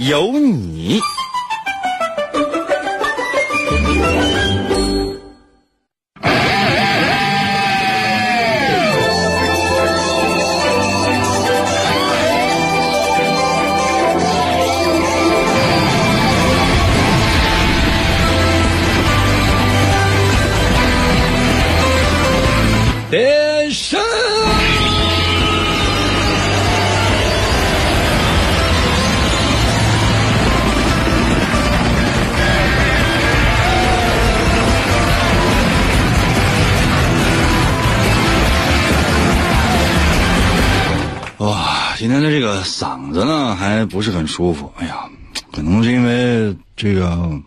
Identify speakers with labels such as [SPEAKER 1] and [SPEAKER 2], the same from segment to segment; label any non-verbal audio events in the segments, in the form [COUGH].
[SPEAKER 1] 有你。
[SPEAKER 2] 今天的这个嗓子呢，还不是很舒服。哎呀，可能是因为这个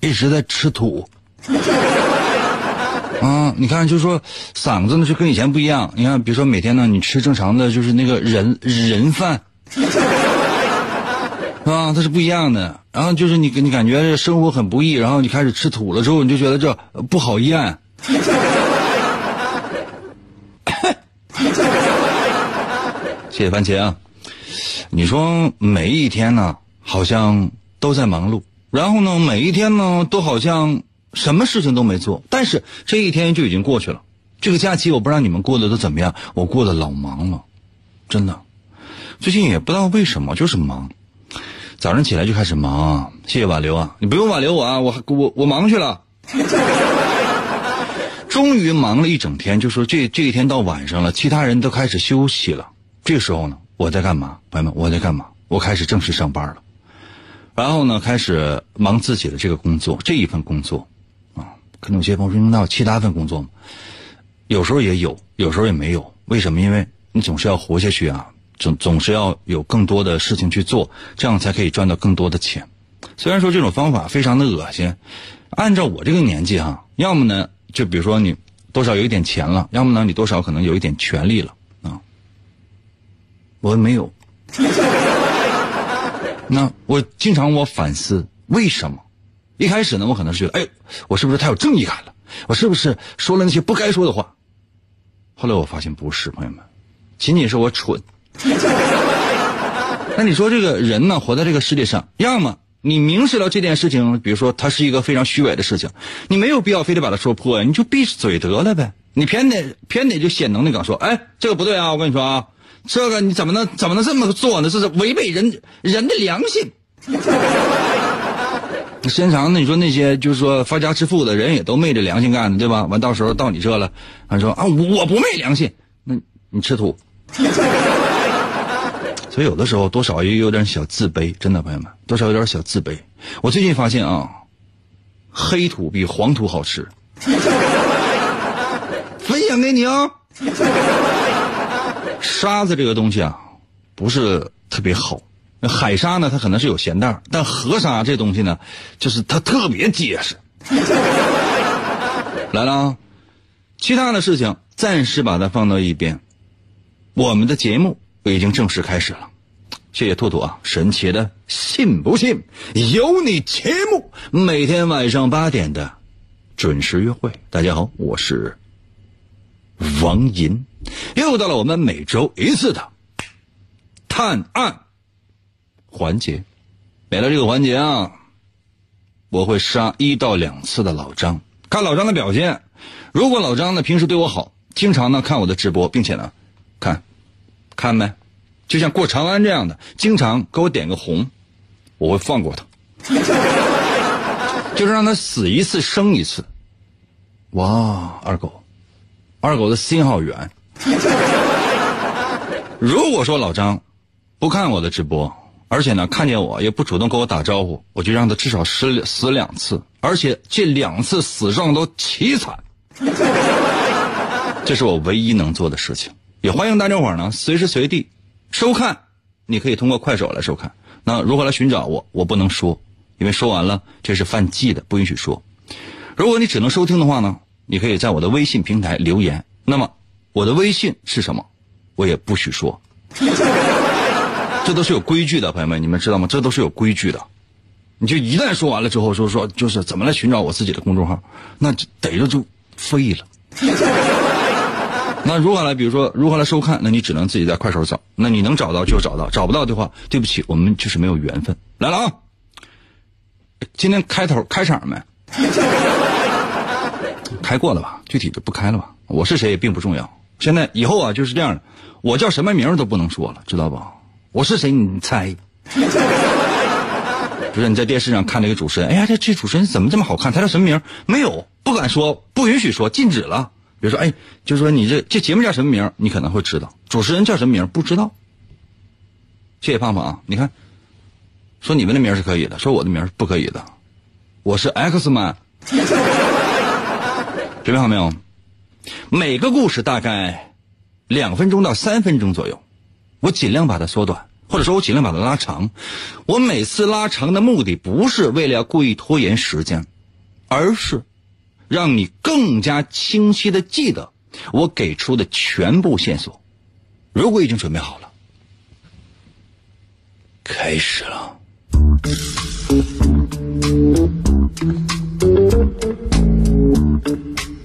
[SPEAKER 2] 一直在吃土。[LAUGHS] 啊，你看，就是说嗓子呢就跟以前不一样。你看，比如说每天呢，你吃正常的就是那个人人饭，啊，它是不一样的。然后就是你你感觉生活很不易，然后你开始吃土了之后，你就觉得这不好咽。[LAUGHS] 谢谢番茄啊！你说每一天呢，好像都在忙碌，然后呢，每一天呢，都好像什么事情都没做，但是这一天就已经过去了。这个假期我不知道你们过得都怎么样，我过得老忙了，真的。最近也不知道为什么，就是忙。早上起来就开始忙，谢谢挽留啊！你不用挽留我啊，我我我忙去了。[LAUGHS] 终于忙了一整天，就说这这一天到晚上了，其他人都开始休息了。这个时候呢，我在干嘛？朋友们，我在干嘛？我开始正式上班了，然后呢，开始忙自己的这个工作，这一份工作，啊，可能有些朋友说，那有其他份工作吗？有时候也有，有时候也没有。为什么？因为你总是要活下去啊，总总是要有更多的事情去做，这样才可以赚到更多的钱。虽然说这种方法非常的恶心，按照我这个年纪哈，要么呢，就比如说你多少有一点钱了，要么呢，你多少可能有一点权利了。我没有，[LAUGHS] 那我经常我反思为什么？一开始呢，我可能是觉得，哎，我是不是太有正义感了？我是不是说了那些不该说的话？后来我发现不是，朋友们，仅仅是我蠢。[LAUGHS] 那你说这个人呢，活在这个世界上，要么你明知道这件事情，比如说它是一个非常虚伪的事情，你没有必要非得把它说破呀，你就闭嘴得了呗。你偏得偏得就显能耐感说，哎，这个不对啊，我跟你说啊。这个你怎么能怎么能这么做呢？这是违背人人的良心。时间长了，你说那些就是说发家致富的人也都昧着良心干的，对吧？完到时候到你这了，还说啊我不昧良心，那你吃土。[LAUGHS] 所以有的时候多少也有点小自卑，真的朋友们，多少有点小自卑。我最近发现啊，黑土比黄土好吃。[LAUGHS] 分享给你啊。沙子这个东西啊，不是特别好。海沙呢，它可能是有咸淡，但河沙这东西呢，就是它特别结实。[LAUGHS] 来了，啊，其他的事情暂时把它放到一边。我们的节目已经正式开始了，谢谢兔兔啊！神奇的，信不信有你节目，每天晚上八点的准时约会。大家好，我是王银。又到了我们每周一次的探案环节，每到这个环节啊，我会杀一到两次的老张，看老张的表现。如果老张呢平时对我好，经常呢看我的直播，并且呢看看没，就像过长安这样的，经常给我点个红，我会放过他，[LAUGHS] 就是让他死一次生一次。哇，二狗，二狗的心好圆。[LAUGHS] 如果说老张不看我的直播，而且呢看见我也不主动跟我打招呼，我就让他至少死死两次，而且这两次死状都凄惨。这是我唯一能做的事情。也欢迎大家伙呢随时随地收看，你可以通过快手来收看。那如何来寻找我？我不能说，因为说完了这是犯忌的，不允许说。如果你只能收听的话呢，你可以在我的微信平台留言。那么我的微信是什么？我也不许说。[LAUGHS] 这都是有规矩的，朋友们，你们知道吗？这都是有规矩的。你就一旦说完了之后，说说就是怎么来寻找我自己的公众号，那逮着就废了。[LAUGHS] 那如何来？比如说如何来收看？那你只能自己在快手找。那你能找到就找到，找不到的话，对不起，我们就是没有缘分。来了啊！今天开头开场没？[LAUGHS] 开过了吧？具体就不开了吧。我是谁也并不重要。现在以后啊就是这样的，我叫什么名都不能说了，知道吧？我是谁？你猜？不是你在电视上看那个主持人，哎呀，这这主持人怎么这么好看？他叫什么名？没有，不敢说，不允许说，禁止了。比如说，哎，就说你这这节目叫什么名？你可能会知道。主持人叫什么名？不知道。谢谢胖胖啊！你看，说你们的名是可以的，说我的名是不可以的。我是 X man。准备好没有？每个故事大概两分钟到三分钟左右，我尽量把它缩短。或者说我尽量把它拉长，我每次拉长的目的不是为了要故意拖延时间，而是让你更加清晰的记得我给出的全部线索。如果已经准备好了，开始了。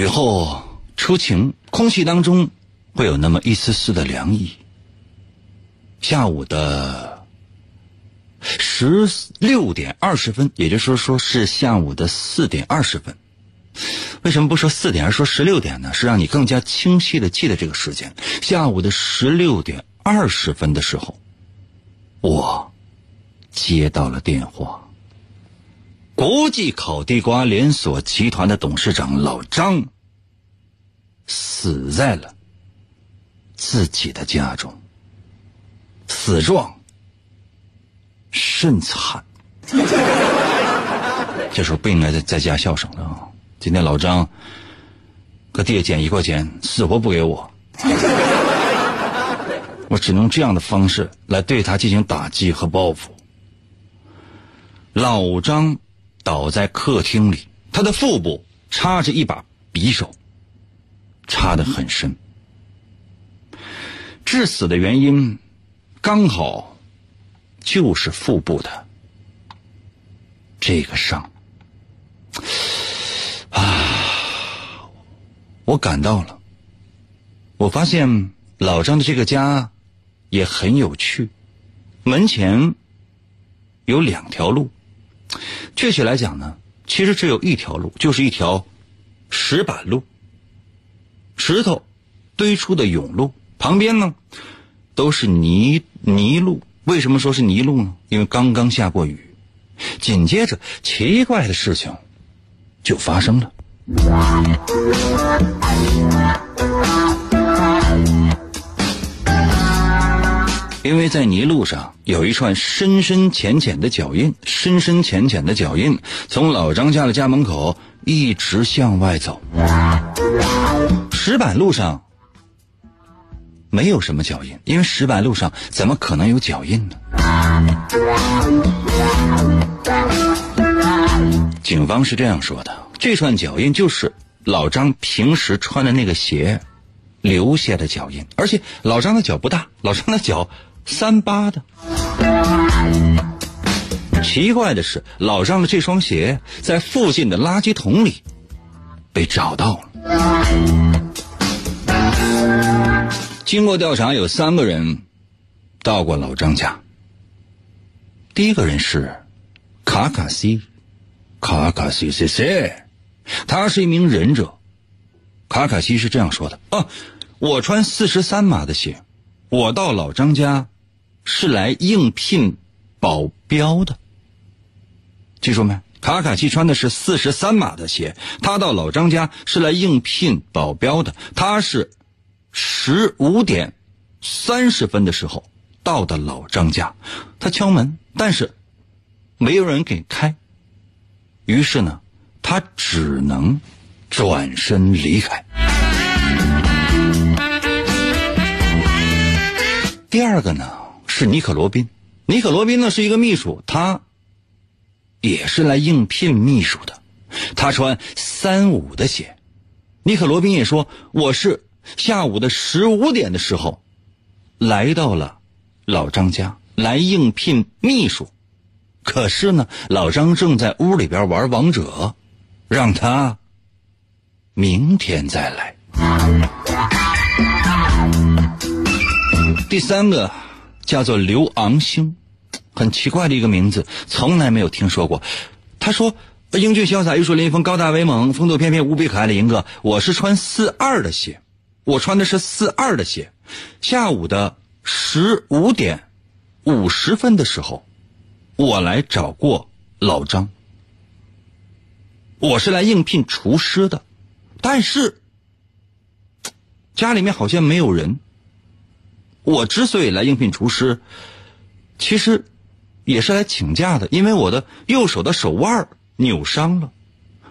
[SPEAKER 2] 雨后初晴，空气当中会有那么一丝丝的凉意。下午的十六点二十分，也就是说是下午的四点二十分。为什么不说四点，而说十六点呢？是让你更加清晰的记得这个时间。下午的十六点二十分的时候，我接到了电话。国际烤地瓜连锁集团的董事长老张死在了自己的家中，死状甚惨。[LAUGHS] 这时候不应该在在家笑声了啊！今天老张搁地下捡一块钱，死活不给我，[LAUGHS] 我只能这样的方式来对他进行打击和报复。老张倒在客厅里，他的腹部插着一把匕首，插得很深。致死的原因刚好就是腹部的这个伤啊。我赶到了，我发现老张的这个家也很有趣。门前有两条路，确切来讲呢，其实只有一条路，就是一条石板路，石头堆出的甬路。旁边呢都是泥泥路。为什么说是泥路呢？因为刚刚下过雨。紧接着，奇怪的事情就发生了。因为在泥路上有一串深深浅浅的脚印，深深浅浅的脚印从老张家的家门口一直向外走。石板路上没有什么脚印，因为石板路上怎么可能有脚印呢？警方是这样说的。这串脚印就是老张平时穿的那个鞋留下的脚印，而且老张的脚不大，老张的脚三八的。奇怪的是，老张的这双鞋在附近的垃圾桶里被找到了。经过调查，有三个人到过老张家。第一个人是卡卡西，卡卡西西西。他是一名忍者，卡卡西是这样说的：啊，我穿四十三码的鞋，我到老张家是来应聘保镖的。记住没？卡卡西穿的是四十三码的鞋，他到老张家是来应聘保镖的。他是十五点三十分的时候到的老张家，他敲门，但是没有人给开。于是呢，他只能转身离开。第二个呢是尼可罗宾，尼可罗宾呢是一个秘书，他也是来应聘秘书的。他穿三五的鞋，尼可罗宾也说我是下午的十五点的时候来到了老张家来应聘秘书，可是呢老张正在屋里边玩王者，让他明天再来。第三个叫做刘昂星，很奇怪的一个名字，从来没有听说过。他说：“英俊潇洒、玉树临风、高大威猛、风度翩翩、无比可爱的银哥，我是穿四二的鞋，我穿的是四二的鞋。下午的十五点五十分的时候，我来找过老张，我是来应聘厨师的，但是家里面好像没有人。”我之所以来应聘厨师，其实也是来请假的，因为我的右手的手腕扭伤了，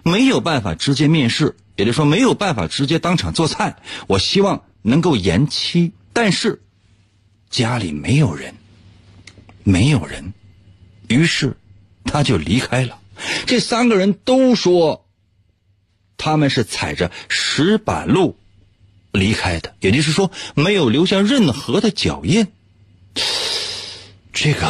[SPEAKER 2] 没有办法直接面试，也就是说没有办法直接当场做菜。我希望能够延期，但是家里没有人，没有人，于是他就离开了。这三个人都说他们是踩着石板路。离开的，也就是说没有留下任何的脚印。这个，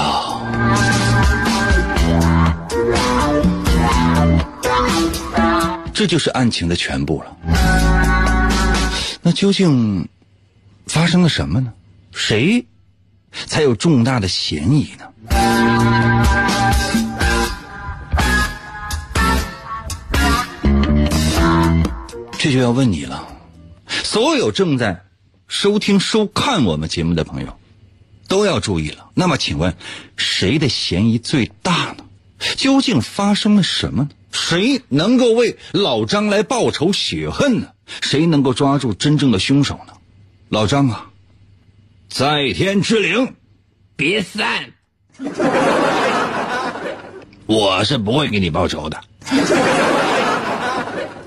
[SPEAKER 2] 这就是案情的全部了。那究竟发生了什么呢？谁才有重大的嫌疑呢？这就要问你了。所有正在收听、收看我们节目的朋友，都要注意了。那么，请问谁的嫌疑最大呢？究竟发生了什么呢？谁能够为老张来报仇雪恨呢？谁能够抓住真正的凶手呢？老张啊，在天之灵，别散！[LAUGHS] 我是不会给你报仇的。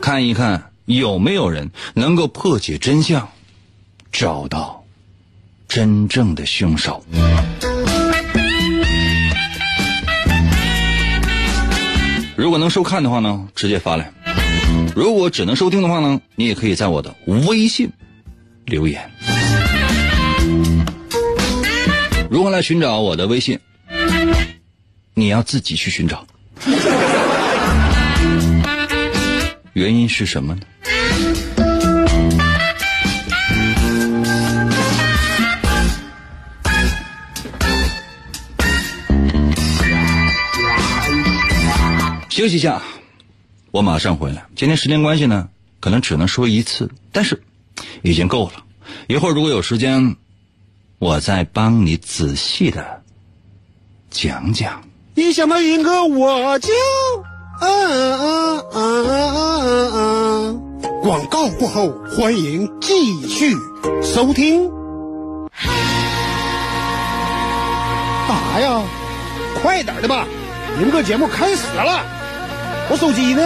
[SPEAKER 2] 看一看。有没有人能够破解真相，找到真正的凶手？如果能收看的话呢，直接发来；如果只能收听的话呢，你也可以在我的微信留言。如何来寻找我的微信？你要自己去寻找。原因是什么呢？休息一下，我马上回来。今天时间关系呢，可能只能说一次，但是已经够了。一会儿如果有时间，我再帮你仔细的讲讲。
[SPEAKER 3] 一想到云哥，我就嗯嗯嗯嗯嗯。广告过后，欢迎继续收听。干啥呀？快点的吧，云哥节目开始了。我手机呢？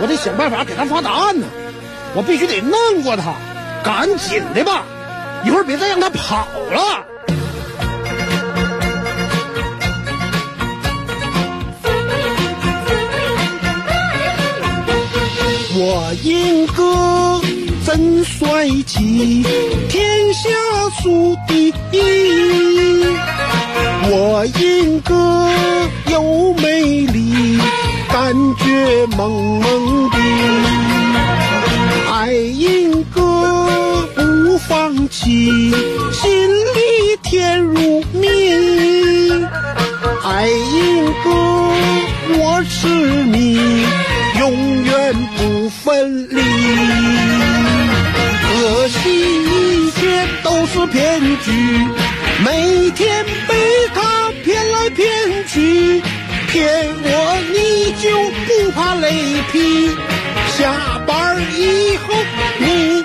[SPEAKER 3] 我得想办法给他发答案呢。我必须得弄过他，赶紧的吧！一会儿别再让他跑了。英哥真帅气，天下数第一。我英哥又美丽。感觉萌萌的，爱英哥不放弃，心里甜如蜜。爱英哥，我是你，永远不分离。可惜一切都是骗局，每天被他骗来骗。去，骗我你就不怕雷劈。下班以后你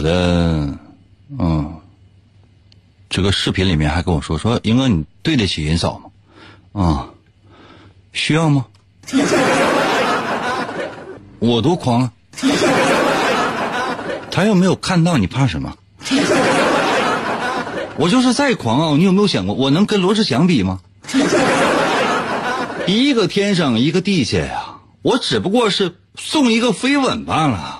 [SPEAKER 3] 我的
[SPEAKER 2] 嗯这个视频里面还跟我说说，英哥你对得起银嫂吗？啊、需要吗？[LAUGHS] 我多狂啊！他又没有看到，你怕什么？我就是再狂傲，你有没有想过，我能跟罗志祥比吗？一个天上，一个地下呀，我只不过是送一个飞吻罢了。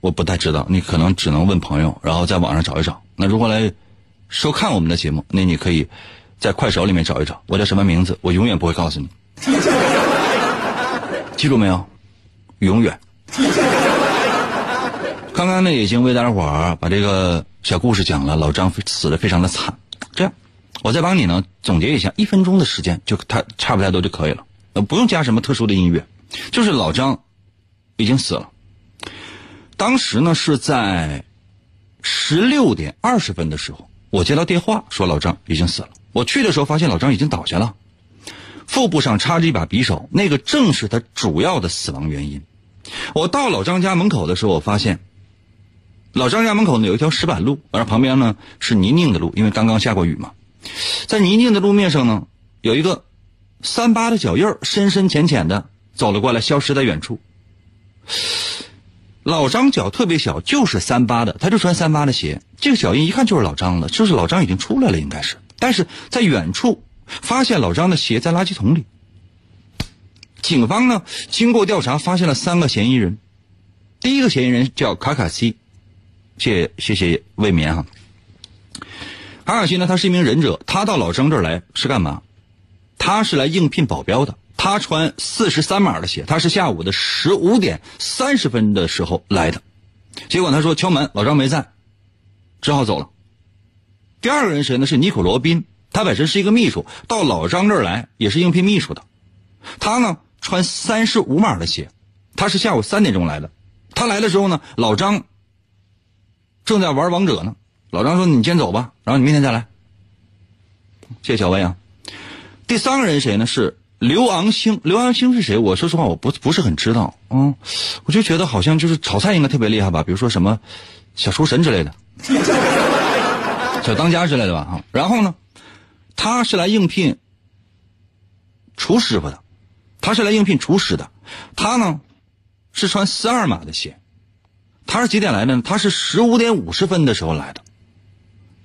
[SPEAKER 2] 我不太知道，你可能只能问朋友，然后在网上找一找。那如果来收看我们的节目，那你可以在快手里面找一找，我叫什么名字，我永远不会告诉你。[LAUGHS] 记住没有？永远。刚刚呢，已经为大家伙儿把这个小故事讲了，老张死的非常的惨。这样，我再帮你呢总结一下，一分钟的时间就他差不太多就可以了，呃，不用加什么特殊的音乐，就是老张已经死了。当时呢是在十六点二十分的时候，我接到电话说老张已经死了。我去的时候发现老张已经倒下了，腹部上插着一把匕首，那个正是他主要的死亡原因。我到老张家门口的时候，我发现老张家门口呢有一条石板路，而旁边呢是泥泞的路，因为刚刚下过雨嘛。在泥泞的路面上呢，有一个三八的脚印深深浅浅的走了过来，消失在远处。老张脚特别小，就是三八的，他就穿三八的鞋，这个脚印一看就是老张的，就是老张已经出来了，应该是。但是在远处发现老张的鞋在垃圾桶里。警方呢经过调查发现了三个嫌疑人，第一个嫌疑人叫卡卡西，谢谢谢未眠哈。卡卡西呢，他是一名忍者，他到老张这儿来是干嘛？他是来应聘保镖的。他穿四十三码的鞋，他是下午的十五点三十分的时候来的，结果他说敲门，老张没在，只好走了。第二个人谁呢？是尼可罗宾，他本身是一个秘书，到老张这儿来也是应聘秘书的。他呢穿三十五码的鞋，他是下午三点钟来的。他来的时候呢，老张正在玩王者呢。老张说：“你先走吧，然后你明天再来。”谢谢小薇啊。第三个人谁呢？是。刘昂星，刘昂星是谁？我说实话，我不不是很知道。嗯，我就觉得好像就是炒菜应该特别厉害吧，比如说什么小厨神之类的，[LAUGHS] 小当家之类的吧。哈，然后呢，他是来应聘厨师傅的，他是来应聘厨师的。他呢是穿四二码的鞋，他是几点来的呢？他是十五点五十分的时候来的。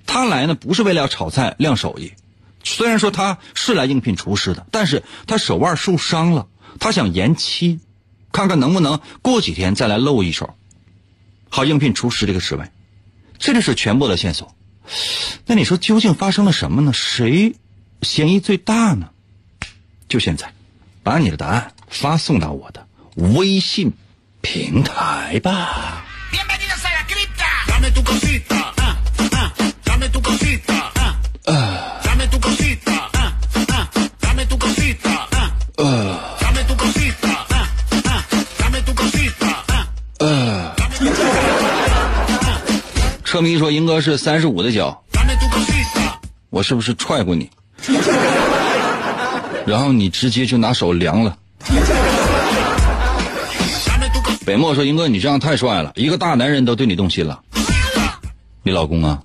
[SPEAKER 2] 他来呢不是为了要炒菜亮手艺。虽然说他是来应聘厨师的，但是他手腕受伤了，他想延期，看看能不能过几天再来露一手，好应聘厨师这个职位。这就是全部的线索。那你说究竟发生了什么呢？谁嫌疑最大呢？就现在，把你的答案发送到我的微信平台吧。呃车迷说：“英哥是三十五的脚，我是不是踹过你？然后你直接就拿手凉了。”北漠说：“英哥，你这样太帅了，一个大男人都对你动心了。你老公啊？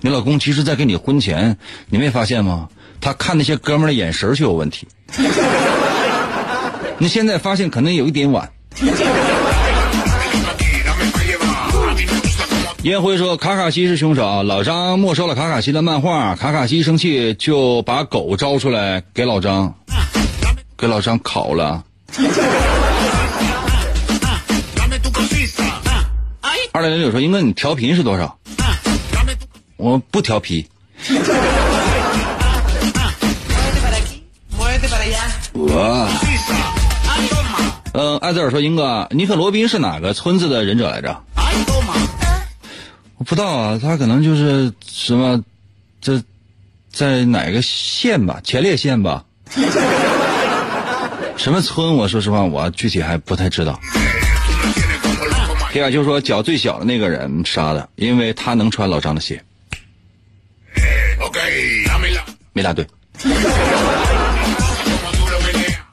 [SPEAKER 2] 你老公其实，在跟你婚前，你没发现吗？他看那些哥们儿的眼神就有问题。[LAUGHS] 你现在发现可能有一点晚。烟灰说：“卡卡西是凶手，老张没收了卡卡西的漫画，卡卡西一生气就把狗招出来给老张，给老张烤了。”二零零九说：“英哥，你调频是多少？”我不调皮。我，嗯，艾泽尔说：“英哥，尼克罗宾是哪个村子的忍者来着？”我不知道啊，他可能就是什么，这在哪个县吧，前列县吧？什么村？我说实话，我具体还不太知道。皮卡丘说：“脚最小的那个人杀的，因为他能穿老张的鞋。” OK，没答对。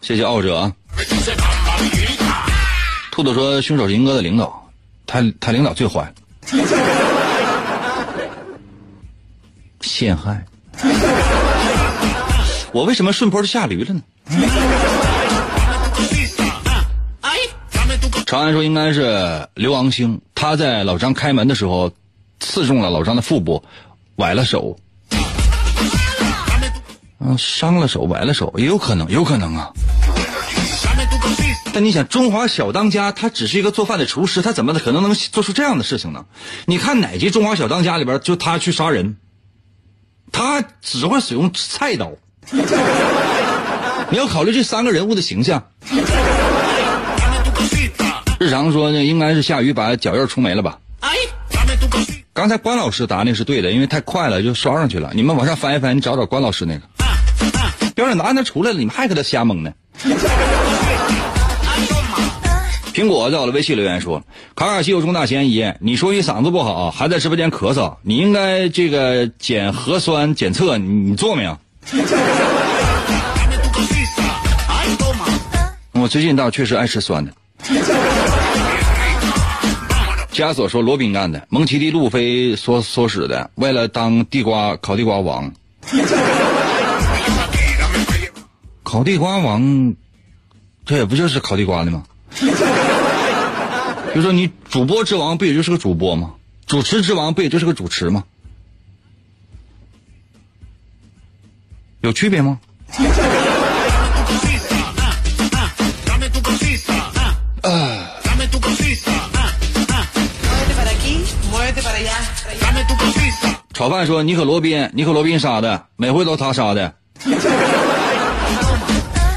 [SPEAKER 2] 谢谢傲者。兔子说：“凶手是英哥的领导，他他领导最坏。”陷害。我为什么顺坡就下驴了呢？长安说应该是刘昂星，他在老张开门的时候刺中了老张的腹部，崴了手。嗯，伤了手，崴了手，也有可能，有可能啊。但你想，中华小当家他只是一个做饭的厨师，他怎么可能能做出这样的事情呢？你看哪集《中华小当家》里边就他去杀人，他只会使用菜刀。你要考虑这三个人物的形象。日常说呢，应该是下雨把脚印冲没了吧？刚才关老师答那是对的，因为太快了就刷上去了。你们往上翻一翻，你找找关老师那个。标准答案他出来了，你们还搁这瞎蒙呢？苹果在我的微信留言说：“卡卡西有重大嫌疑，你说你嗓子不好，还在直播间咳嗽，你应该这个检核酸检测，你做没有？” [LAUGHS] 我最近倒确实爱吃酸的。[LAUGHS] 枷锁说罗宾干的，蒙奇的路飞所所使的，为了当地瓜烤地瓜王。[LAUGHS] 烤地瓜王，这也不就是烤地瓜的吗？就说你主播之王不也就是个主播吗？主持之王不也就是个主持吗？有区别吗？炒饭说：“尼克罗宾，尼克罗宾杀的，每回都他杀的。[LAUGHS] ”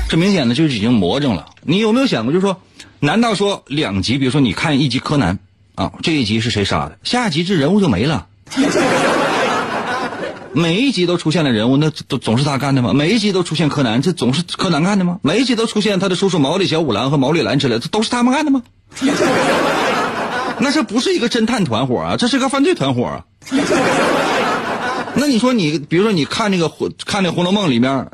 [SPEAKER 2] 这明显的就是已经魔怔了。你有没有想过，就是说，难道说两集，比如说你看一集柯南啊，这一集是谁杀的？下集这人物就没了。[LAUGHS] 每一集都出现了人物，那都总是他干的吗？每一集都出现柯南，这总是柯南干的吗？每一集都出现他的叔叔毛利小五郎和毛利兰之类，这都是他们干的吗？[LAUGHS] 那这不是一个侦探团伙啊，这是个犯罪团伙啊。那你说你，比如说你看那个看那《红楼梦》里面，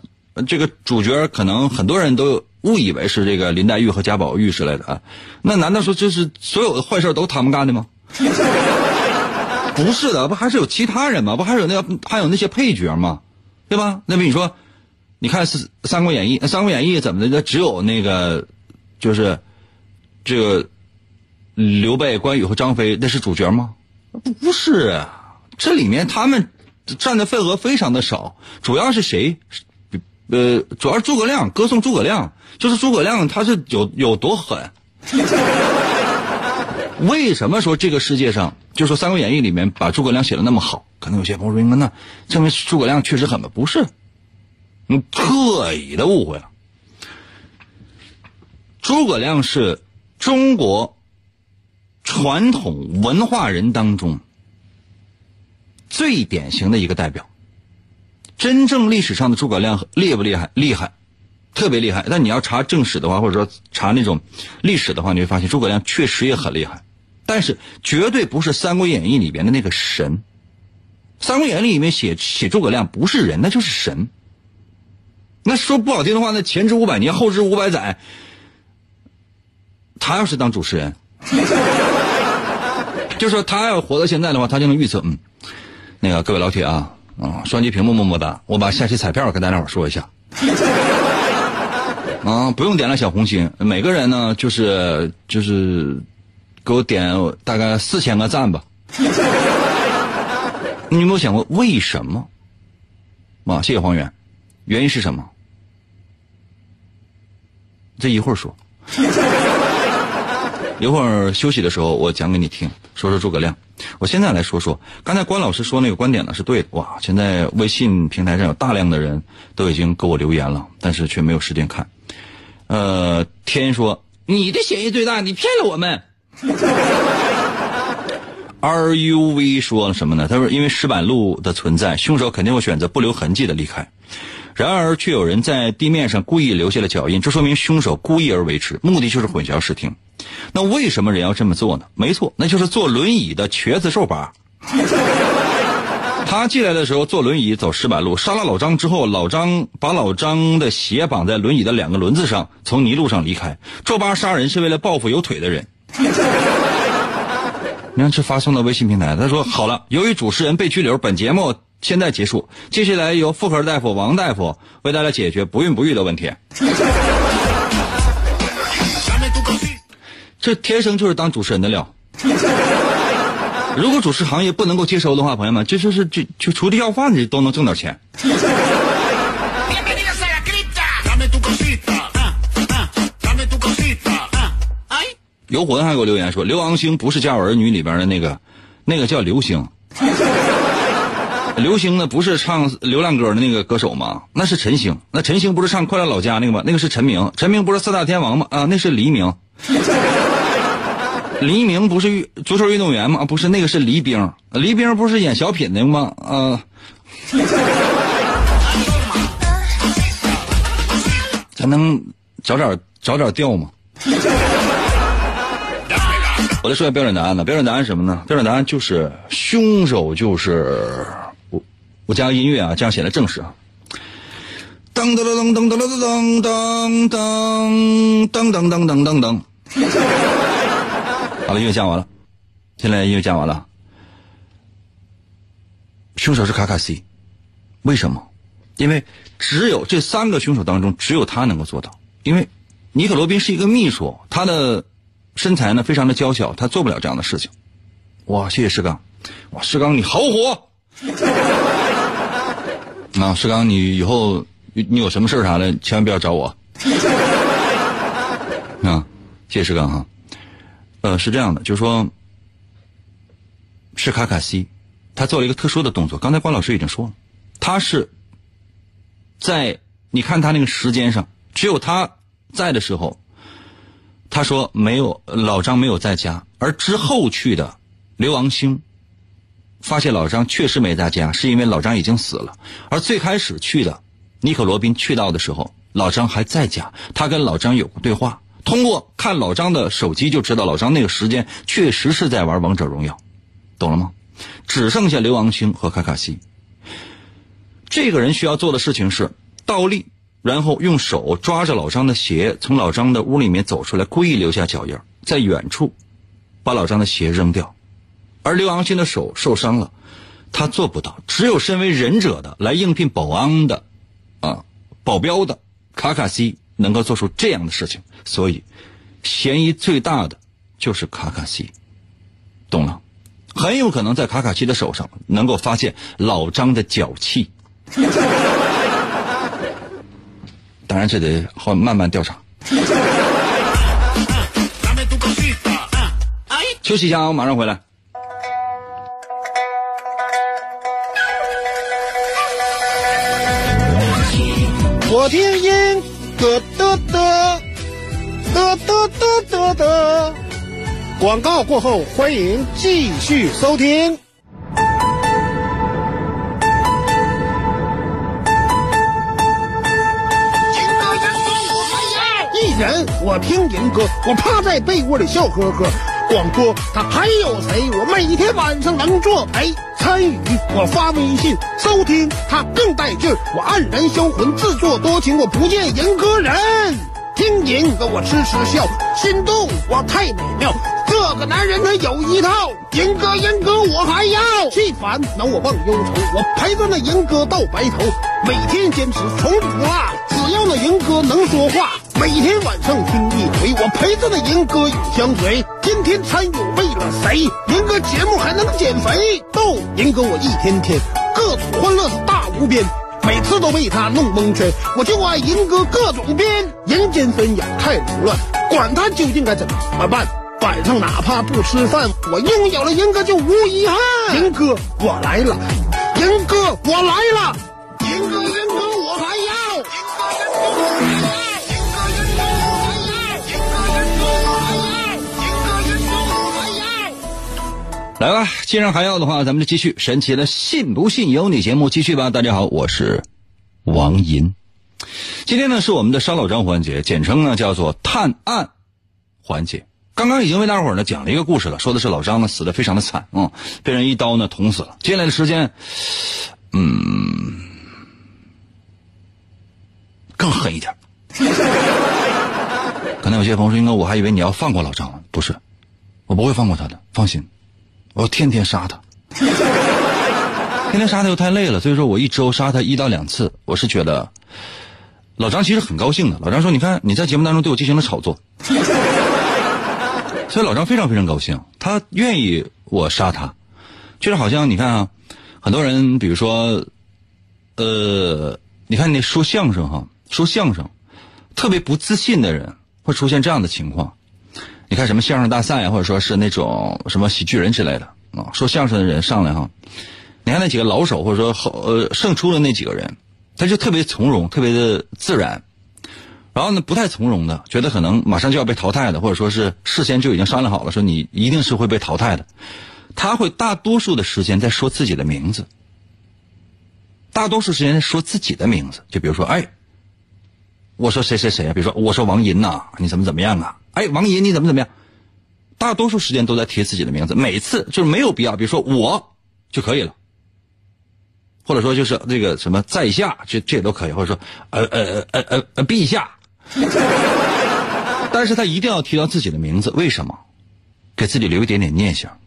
[SPEAKER 2] 这个主角可能很多人都有误以为是这个林黛玉和贾宝玉之类的啊。那难道说这是所有的坏事都他们干的吗？[LAUGHS] 不是的，不还是有其他人吗？不还有那个还有那些配角吗？对吧？那比如说，你看《三三国演义》，《三国演义》怎么的？那只有那个，就是这个刘备、关羽和张飞，那是主角吗？不是啊，这里面他们占的份额非常的少。主要是谁？呃，主要是诸葛亮，歌颂诸葛亮，就是诸葛亮他是有有多狠。[LAUGHS] 为什么说这个世界上，就说《三国演义》里面把诸葛亮写的那么好？可能有些朋友说：“那证明诸葛亮确实狠吧？”不是，你特意的误会了。诸葛亮是中国传统文化人当中最典型的一个代表。真正历史上的诸葛亮厉不厉害？厉害，特别厉害。但你要查正史的话，或者说查那种历史的话，你会发现诸葛亮确实也很厉害。但是绝对不是《三国演义》里边的那个神，《三国演义》里面写写诸葛亮不是人，那就是神。那说不好听的话，那前知五百年，后知五百载，他要是当主持人，[LAUGHS] 就说他要活到现在的话，他就能预测，嗯，那个各位老铁啊，啊，双击屏幕么么哒，我把下期彩票跟大家伙说一下。啊，不用点了小红心，每个人呢就是就是给我点大概四千个赞吧。你有没有想过为什么？啊，谢谢黄源，原因是什么？这一会儿说。[LAUGHS] 一会儿休息的时候，我讲给你听，说说诸葛亮。我现在来说说，刚才关老师说那个观点呢是对的。哇，现在微信平台上有大量的人都已经给我留言了，但是却没有时间看。呃，天说你的嫌疑最大，你骗了我们。[LAUGHS] R U V 说什么呢？他说因为石板路的存在，凶手肯定会选择不留痕迹的离开。然而，却有人在地面上故意留下了脚印，这说明凶手故意而为之，目的就是混淆视听。那为什么人要这么做呢？没错，那就是坐轮椅的瘸子瘦八。[LAUGHS] 他进来的时候坐轮椅走石板路，杀了老张之后，老张把老张的鞋绑在轮椅的两个轮子上，从泥路上离开。瘦八杀人是为了报复有腿的人。你看，这发送到微信平台，他说好了，由于主持人被拘留，本节目。现在结束，接下来由妇科大夫王大夫为大家解决不孕不育的问题。[LAUGHS] 这天生就是当主持人的料。如果主持行业不能够接收的话，朋友们，这就是就就出去要饭的都能挣点钱。[LAUGHS] 游魂还给我留言说，刘昂星不是《家有儿女》里边的那个，那个叫刘星。刘星呢？不是唱流浪歌的那个歌手吗？那是陈星。那陈星不是唱《快乐老家》那个吗？那个是陈明。陈明不是四大天王吗？啊，那是黎明。[LAUGHS] 黎明不是足球运动员吗？不是，那个是黎兵。黎兵不是演小品的吗？啊。咱能找点找点调吗？我再说下标准答案呢。标准答案什么呢？标准答案就是凶手就是。我加个音乐啊，这样显得正式啊！噔噔噔噔噔噔噔噔噔噔噔噔噔噔噔。[LAUGHS] 好了，音乐加完了，现在音乐加完了。凶手是卡卡西，为什么？因为只有这三个凶手当中，只有他能够做到。因为尼克罗宾是一个秘书，他的身材呢非常的娇小，他做不了这样的事情。哇，谢谢石刚，哇，石刚你好火！啊，石刚，你以后你有什么事啥的，千万不要找我。[LAUGHS] 啊，谢谢石刚哈。呃，是这样的，就是说，是卡卡西，他做了一个特殊的动作。刚才关老师已经说了，他是在你看他那个时间上，只有他在的时候，他说没有老张没有在家，而之后去的刘王星。发现老张确实没在家，是因为老张已经死了。而最开始去的尼克罗宾去到的时候，老张还在家。他跟老张有过对话，通过看老张的手机就知道老张那个时间确实是在玩王者荣耀，懂了吗？只剩下刘昂星和卡卡西。这个人需要做的事情是倒立，然后用手抓着老张的鞋，从老张的屋里面走出来，故意留下脚印，在远处把老张的鞋扔掉。而刘昂星的手受伤了，他做不到。只有身为忍者的来应聘保安的，啊，保镖的卡卡西能够做出这样的事情。所以，嫌疑最大的就是卡卡西，懂了？很有可能在卡卡西的手上能够发现老张的脚气。当然，这得后慢慢调查。[LAUGHS] 休息一下，我马上回来。
[SPEAKER 3] 听音，嘚嘚嘚嘚嘚嘚嘚，广告过后欢迎继续收听。一人我听人歌，我趴在被窝里笑呵呵，广播他还有谁，我每天晚上能做，陪。参与我发微信收听，他更带劲儿。我黯然销魂，自作多情，我不见人歌人。听人和我痴痴笑，心动我太美妙。这个男人他有一套，银哥银哥我还要。气烦恼我忘忧愁，我陪着那银哥到白头，每天坚持从不落。只要那银哥能说话，每天晚上听一回，我陪着那银哥永相随。今天参与为了谁？银哥节目还能减肥？逗银哥我一天天各种欢乐是大无边。每次都被他弄蒙圈，我就爱银哥各种编。人间纷扰太扰乱，管他究竟该怎么办。晚上哪怕不吃饭，我拥有了银哥就无遗憾。银哥我来了，银哥我来了，
[SPEAKER 2] 来吧，既然还要的话，咱们就继续神奇的“信不信由你”节目继续吧。大家好，我是王银。今天呢是我们的烧老张环节，简称呢叫做探案环节。刚刚已经为大伙呢讲了一个故事了，说的是老张呢死的非常的惨啊、嗯，被人一刀呢捅死了。接下来的时间，嗯，更狠一点。可能有些朋友说：“应该我还以为你要放过老张了，不是，我不会放过他的，放心。”我天天杀他，天天杀他又太累了，所以说我一周杀他一到两次。我是觉得，老张其实很高兴的。老张说：“你看你在节目当中对我进行了炒作。”所以老张非常非常高兴，他愿意我杀他，就是好像你看啊，很多人比如说，呃，你看那说相声哈，说相声特别不自信的人会出现这样的情况。你看什么相声大赛啊，或者说是那种什么喜剧人之类的啊，说相声的人上来哈，你看那几个老手或者说后呃胜出的那几个人，他就特别从容，特别的自然。然后呢，不太从容的，觉得可能马上就要被淘汰的，或者说是事先就已经商量好了，说你一定是会被淘汰的。他会大多数的时间在说自己的名字，大多数时间在说自己的名字。就比如说，哎，我说谁谁谁啊，比如说我说王银呐，你怎么怎么样啊？哎，王爷你怎么怎么样？大多数时间都在提自己的名字，每次就是没有必要，比如说我就可以了，或者说就是这个什么在下，这这也都可以，或者说呃呃呃呃呃陛下。[LAUGHS] 但是他一定要提到自己的名字，为什么？给自己留一点点念想。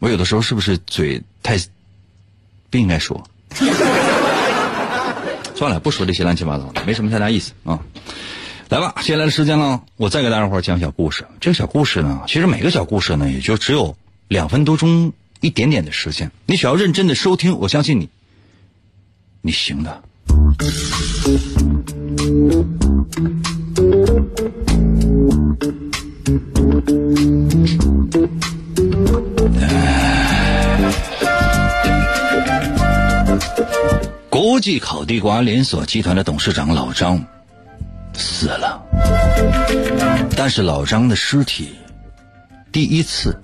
[SPEAKER 2] 我有的时候是不是嘴太不应该说？[LAUGHS] 算了，不说这些乱七八糟的，没什么太大意思啊。来吧，接下来的时间呢，我再给大家伙讲小故事。这个小故事呢，其实每个小故事呢，也就只有两分多钟一点点的时间。你只要认真的收听，我相信你，你行的。国际烤地瓜连锁集团的董事长老张死了，但是老张的尸体第一次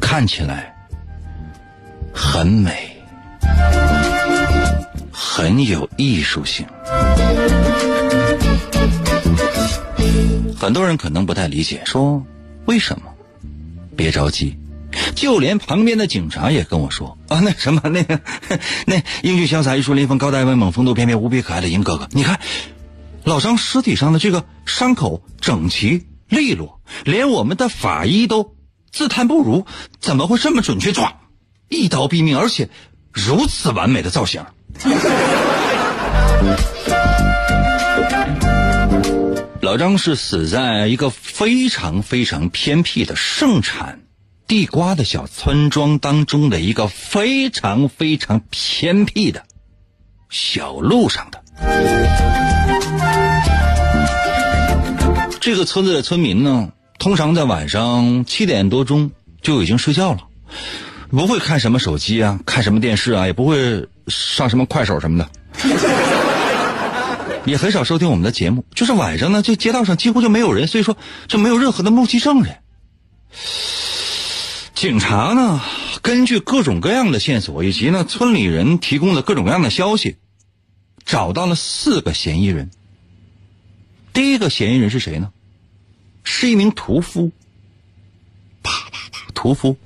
[SPEAKER 2] 看起来很美，很有艺术性。很多人可能不太理解，说为什么？别着急，就连旁边的警察也跟我说啊，那什么，那个，[LAUGHS] 那英俊潇洒、玉树临风、高大威猛、风度翩翩、无比可爱的英哥哥，你看，老张尸体上的这个伤口整齐利落，连我们的法医都自叹不如，怎么会这么准确？唰，一刀毙命，而且如此完美的造型。[LAUGHS] 老张是死在一个非常非常偏僻的盛产地瓜的小村庄当中的一个非常非常偏僻的小路上的。这个村子的村民呢，通常在晚上七点多钟就已经睡觉了，不会看什么手机啊，看什么电视啊，也不会上什么快手什么的。[LAUGHS] 也很少收听我们的节目，就是晚上呢，这街道上几乎就没有人，所以说就没有任何的目击证人。警察呢，根据各种各样的线索以及呢村里人提供的各种各样的消息，找到了四个嫌疑人。第一个嫌疑人是谁呢？是一名屠夫。啪啪啪，屠夫。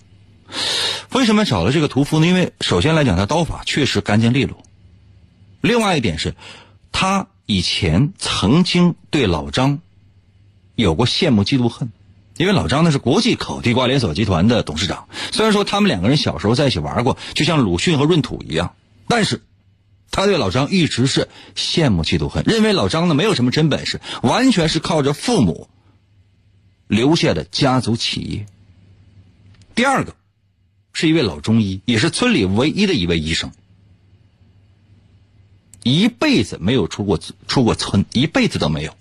[SPEAKER 2] 为什么找了这个屠夫呢？因为首先来讲，他刀法确实干净利落。另外一点是，他。以前曾经对老张有过羡慕嫉妒恨，因为老张呢是国际烤地瓜连锁集团的董事长。虽然说他们两个人小时候在一起玩过，就像鲁迅和闰土一样，但是他对老张一直是羡慕嫉妒恨，认为老张呢没有什么真本事，完全是靠着父母留下的家族企业。第二个是一位老中医，也是村里唯一的一位医生。一辈子没有出过出过村，一辈子都没有。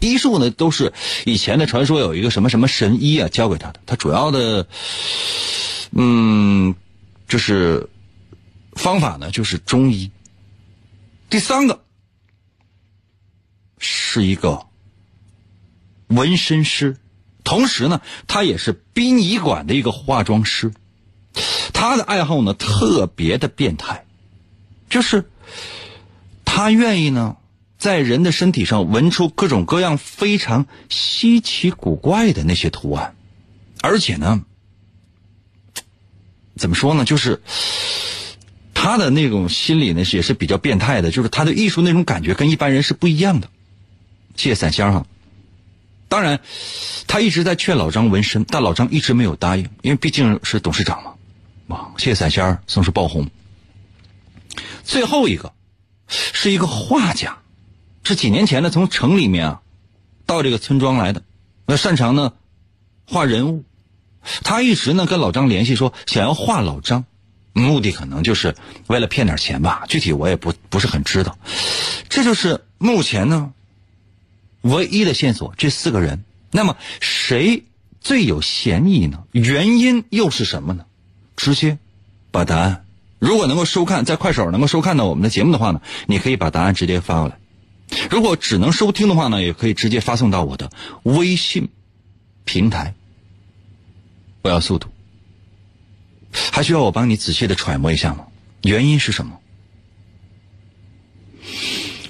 [SPEAKER 2] 医术呢，都是以前的传说，有一个什么什么神医啊，教给他的。他主要的，嗯，就是方法呢，就是中医。第三个是一个纹身师，同时呢，他也是殡仪馆的一个化妆师。他的爱好呢，特别的变态，就是。他愿意呢，在人的身体上纹出各种各样非常稀奇古怪的那些图案，而且呢，怎么说呢？就是他的那种心理呢，也是比较变态的。就是他的艺术那种感觉跟一般人是不一样的。谢谢散香哈。当然，他一直在劝老张纹身，但老张一直没有答应，因为毕竟是董事长嘛。哇，谢谢散香送出爆红。最后一个。是一个画家，是几年前呢从城里面啊，到这个村庄来的，那擅长呢画人物，他一直呢跟老张联系说想要画老张，目的可能就是为了骗点钱吧，具体我也不不是很知道。这就是目前呢唯一的线索，这四个人，那么谁最有嫌疑呢？原因又是什么呢？直接把答案。如果能够收看，在快手能够收看到我们的节目的话呢，你可以把答案直接发过来；如果只能收听的话呢，也可以直接发送到我的微信平台。我要速度，还需要我帮你仔细的揣摩一下吗？原因是什么？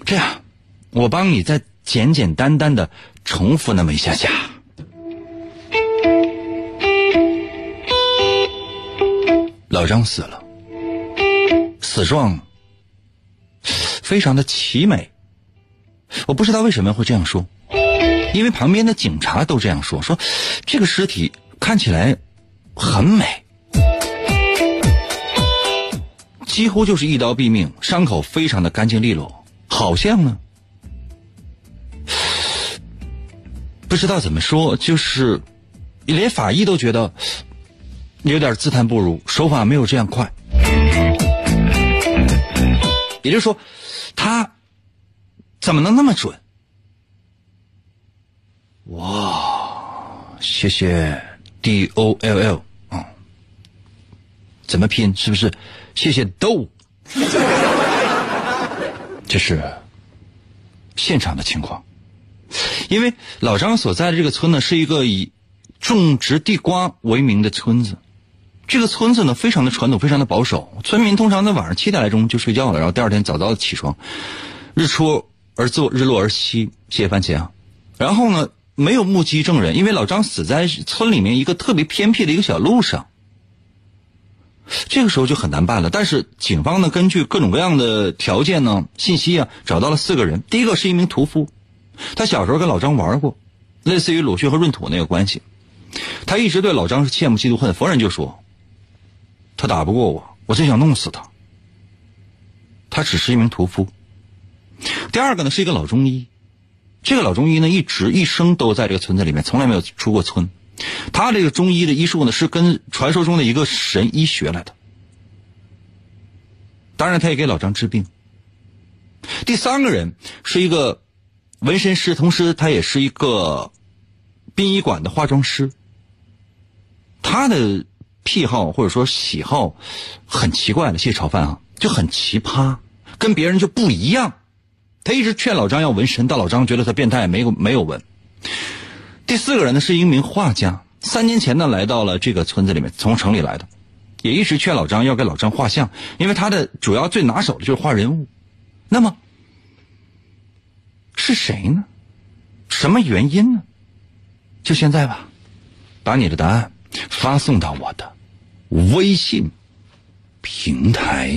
[SPEAKER 2] 这样，我帮你再简简单单的重复那么一下下。老张死了。死状非常的凄美，我不知道为什么会这样说，因为旁边的警察都这样说，说这个尸体看起来很美，几乎就是一刀毙命，伤口非常的干净利落，好像呢，不知道怎么说，就是连法医都觉得有点自叹不如，手法没有这样快。也就是说，他怎么能那么准？哇！谢谢 D O L L 啊，怎么拼？是不是？谢谢 Do。这是现场的情况，因为老张所在的这个村呢，是一个以种植地瓜为名的村子。这个村子呢，非常的传统，非常的保守。村民通常在晚上七点来钟就睡觉了，然后第二天早早的起床，日出而作，日落而息。谢谢番茄啊。然后呢，没有目击证人，因为老张死在村里面一个特别偏僻的一个小路上。这个时候就很难办了。但是警方呢，根据各种各样的条件呢、信息啊，找到了四个人。第一个是一名屠夫，他小时候跟老张玩过，类似于鲁迅和闰土那个关系。他一直对老张是羡慕嫉妒恨。逢人就说。他打不过我，我真想弄死他。他只是一名屠夫。第二个呢，是一个老中医。这个老中医呢，一直一生都在这个村子里面，从来没有出过村。他这个中医的医术呢，是跟传说中的一个神医学来的。当然，他也给老张治病。第三个人是一个纹身师，同时他也是一个殡仪馆的化妆师。他的。癖好或者说喜好很奇怪的，谢谢炒饭啊，就很奇葩，跟别人就不一样。他一直劝老张要纹身，但老张觉得他变态，没有没有纹。第四个人呢是一名画家，三年前呢来到了这个村子里面，从城里来的，也一直劝老张要给老张画像，因为他的主要最拿手的就是画人物。那么是谁呢？什么原因呢？就现在吧，把你的答案发送到我的。微信平台。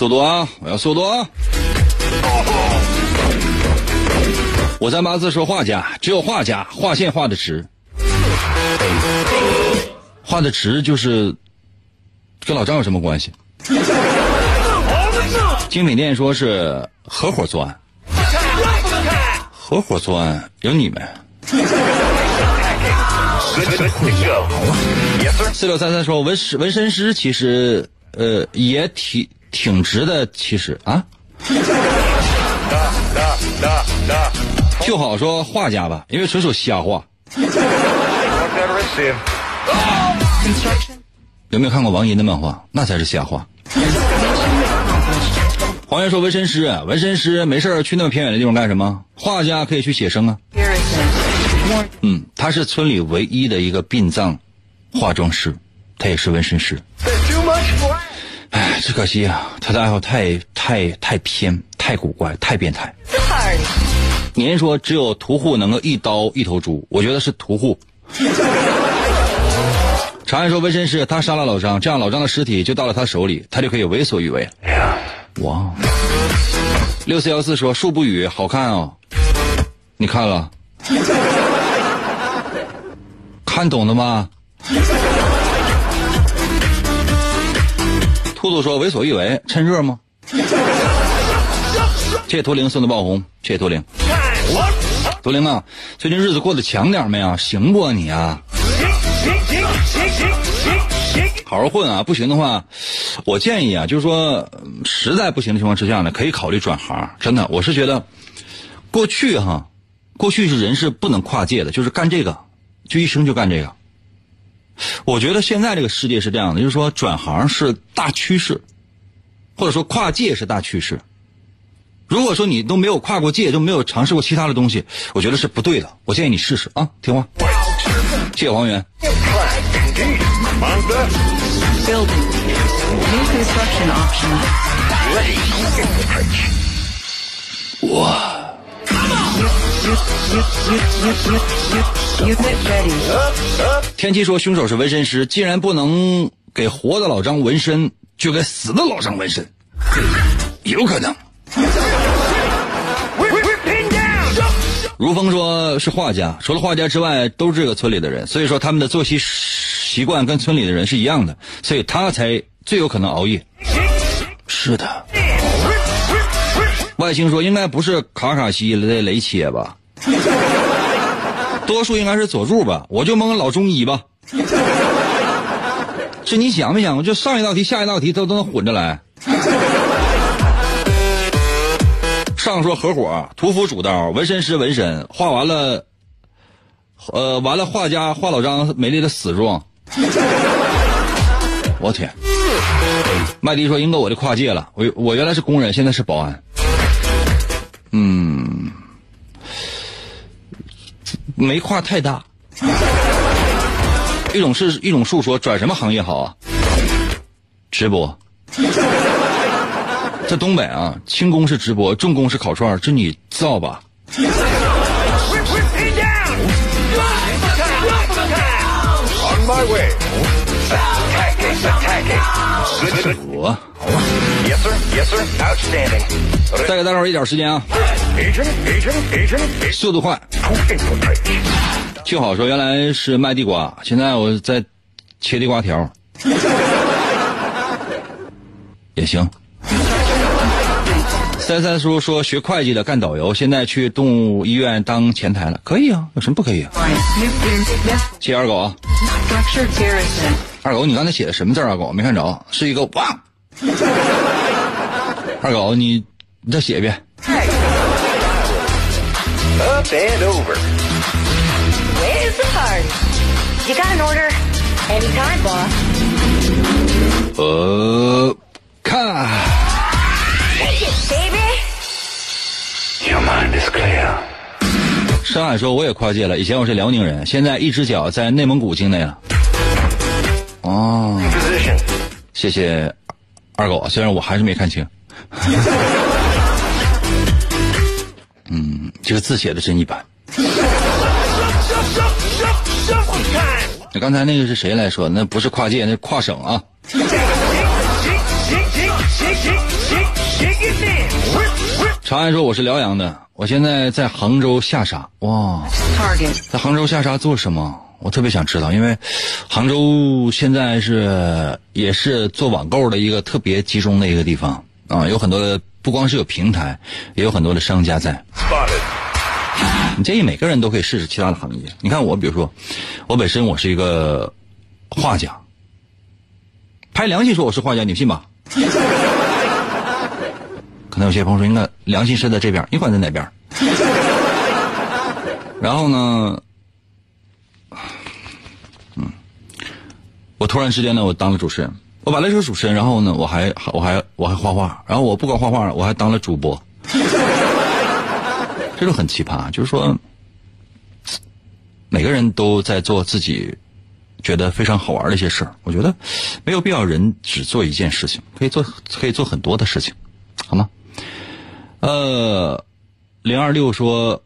[SPEAKER 2] 速度啊！我要速度啊！我三八字说画家，只有画家画线画的直，画的直就是跟老张有什么关系？精品店说是合伙作案，合伙作案有你们。四六三三说纹纹身师其实呃也挺挺直的，其实啊。就好说画家吧，因为纯属瞎画。有没有看过王银的漫画？那才是瞎画。黄源说纹身师，纹身师没事去那么偏远的地方干什么？画家可以去写生啊。嗯，他是村里唯一的一个殡葬化妆师，他也是纹身师。哎，只可惜啊，他的爱好太太太偏、太古怪、太变态。您说只有屠户能够一刀一头猪，我觉得是屠户。长安说纹身师他杀了老张，这样老张的尸体就到了他手里，他就可以为所欲为。哇！六四幺四说树不语好看哦，你看了？[LAUGHS] 看懂了吗？兔兔说为所欲为，趁热吗？[LAUGHS] 谢谢图灵送的爆红，谢谢图灵。图灵啊，最近日子过得强点没啊？行不你啊？好好混啊！不行的话，我建议啊，就是说实在不行的情况之下呢，可以考虑转行。真的，我是觉得过去哈，过去是人是不能跨界的，就是干这个，就一生就干这个。我觉得现在这个世界是这样的，就是说转行是大趋势，或者说跨界是大趋势。如果说你都没有跨过界，都没有尝试过其他的东西，我觉得是不对的。我建议你试试啊，听话。谢谢王源。哇！天气说凶手是纹身师，既然不能给活的老张纹身，就给死的老张纹身，有可能。如风说是画家，除了画家之外都是这个村里的人，所以说他们的作息习惯跟村里的人是一样的，所以他才最有可能熬夜。是的。外星说应该不是卡卡西的雷切吧？[LAUGHS] 多数应该是佐助吧？我就蒙老中医吧。[LAUGHS] 这你想没想过？就上一道题、下一道题都都能混着来。[LAUGHS] 上说合伙，屠夫主刀，纹身师纹身，画完了，呃，完了画家画老张美丽的死状。我天！麦迪说：“英哥，我就跨界了，我我原来是工人，现在是保安。”嗯，没跨太大。[LAUGHS] 一种是一种树说转什么行业好啊？直播。[LAUGHS] 在东北啊，轻功是直播，重工是烤串这你造吧。我，再给大伙一点时间啊！速度快。就好说，原来是卖地瓜，现在我在切地瓜条，[LAUGHS] 也行。三三叔说学会计的干导游，现在去动物医院当前台了，可以啊，有什么不可以啊？谢谢二狗啊。[LAUGHS] 二狗，你刚才写的什么字啊？狗没看着，是一个汪。二狗，你你再写一遍。呃，看。上海说我也跨界了，以前我是辽宁人，现在一只脚在内蒙古境内了。哦，谢谢二狗，虽然我还是没看清。[LAUGHS] 嗯，这个字写的真一般。那刚才那个是谁来说？那不是跨界，那跨省啊。长安说我是辽阳的，我现在在杭州下沙。哇，在杭州下沙做什么？我特别想知道，因为杭州现在是也是做网购的一个特别集中的一个地方啊，有很多的不光是有平台，也有很多的商家在。你建议每个人都可以试试其他的行业。你看我，比如说，我本身我是一个画家，拍良心说我是画家，你信吧？可能有些朋友说，应该良心是在这边，你管在哪边？[LAUGHS] 然后呢？嗯我突然之间呢，我当了主持人，我本来是主持人，然后呢，我还我还我还画画，然后我不光画画，我还当了主播，[LAUGHS] 这就很奇葩。就是说，每个人都在做自己觉得非常好玩的一些事儿。我觉得没有必要人只做一件事情，可以做可以做很多的事情，好吗？呃，零二六说，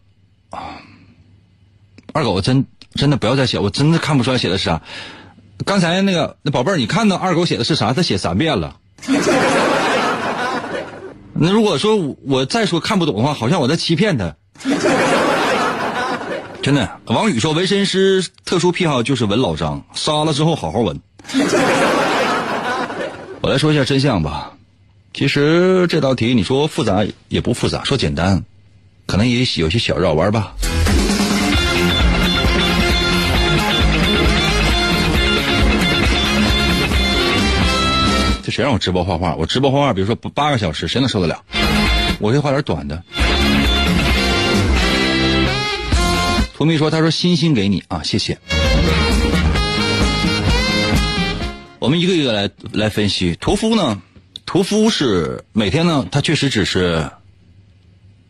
[SPEAKER 2] 二狗真真的不要再写，我真的看不出来写的是啥。刚才那个那宝贝儿，你看到二狗写的是啥？他写三遍了。那如果说我再说看不懂的话，好像我在欺骗他。真的，王宇说纹身师特殊癖好就是纹老张，杀了之后好好纹。[LAUGHS] 我来说一下真相吧。其实这道题你说复杂也不复杂，说简单，可能也有些小绕弯吧。这谁让我直播画画？我直播画画，比如说八个小时，谁能受得了？我可以画点短的。图蜜说：“他说星星给你啊，谢谢。”我们一个一个来来分析。屠夫呢？屠夫是每天呢，他确实只是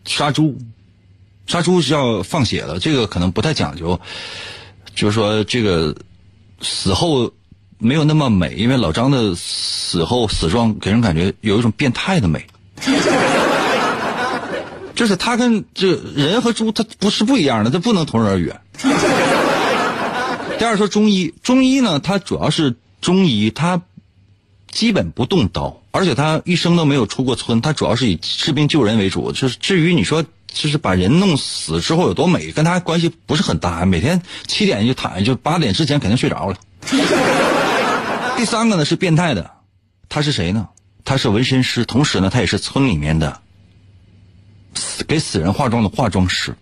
[SPEAKER 2] 杀猪，杀猪是要放血的，这个可能不太讲究。就是说，这个死后。没有那么美，因为老张的死后死状给人感觉有一种变态的美，就是他跟这人和猪他不是不一样的，他不能同日而语。第二说中医，中医呢，它主要是中医，它基本不动刀，而且他一生都没有出过村，他主要是以治病救人为主。就是至于你说，就是把人弄死之后有多美，跟他关系不是很大。每天七点就躺下，就八点之前肯定睡着了。[LAUGHS] 第三个呢是变态的，他是谁呢？他是纹身师，同时呢他也是村里面的给死人化妆的化妆师。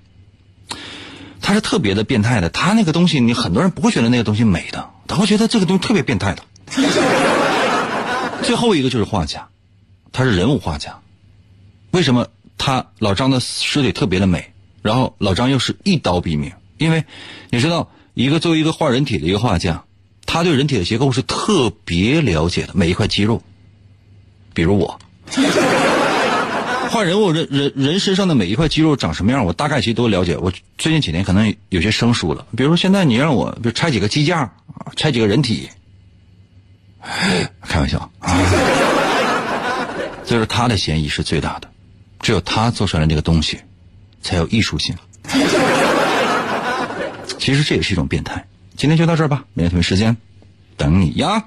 [SPEAKER 2] 他是特别的变态的，他那个东西你很多人不会觉得那个东西美的，他会觉得这个东西特别变态的。最后一个就是画家，他是人物画家。为什么他老张的尸体特别的美？然后老张又是一刀毙命，因为你知道，一个作为一个画人体的一个画家。他对人体的结构是特别了解的，每一块肌肉，比如我，[LAUGHS] 画人物人人人身上的每一块肌肉长什么样，我大概其实都了解。我最近几年可能有些生疏了，比如说现在你让我，比如拆几个机架啊，拆几个人体，开玩笑啊，所以说他的嫌疑是最大的，只有他做出来那个东西才有艺术性。其实这也是一种变态。今天就到这儿吧，明天同一时间等你呀。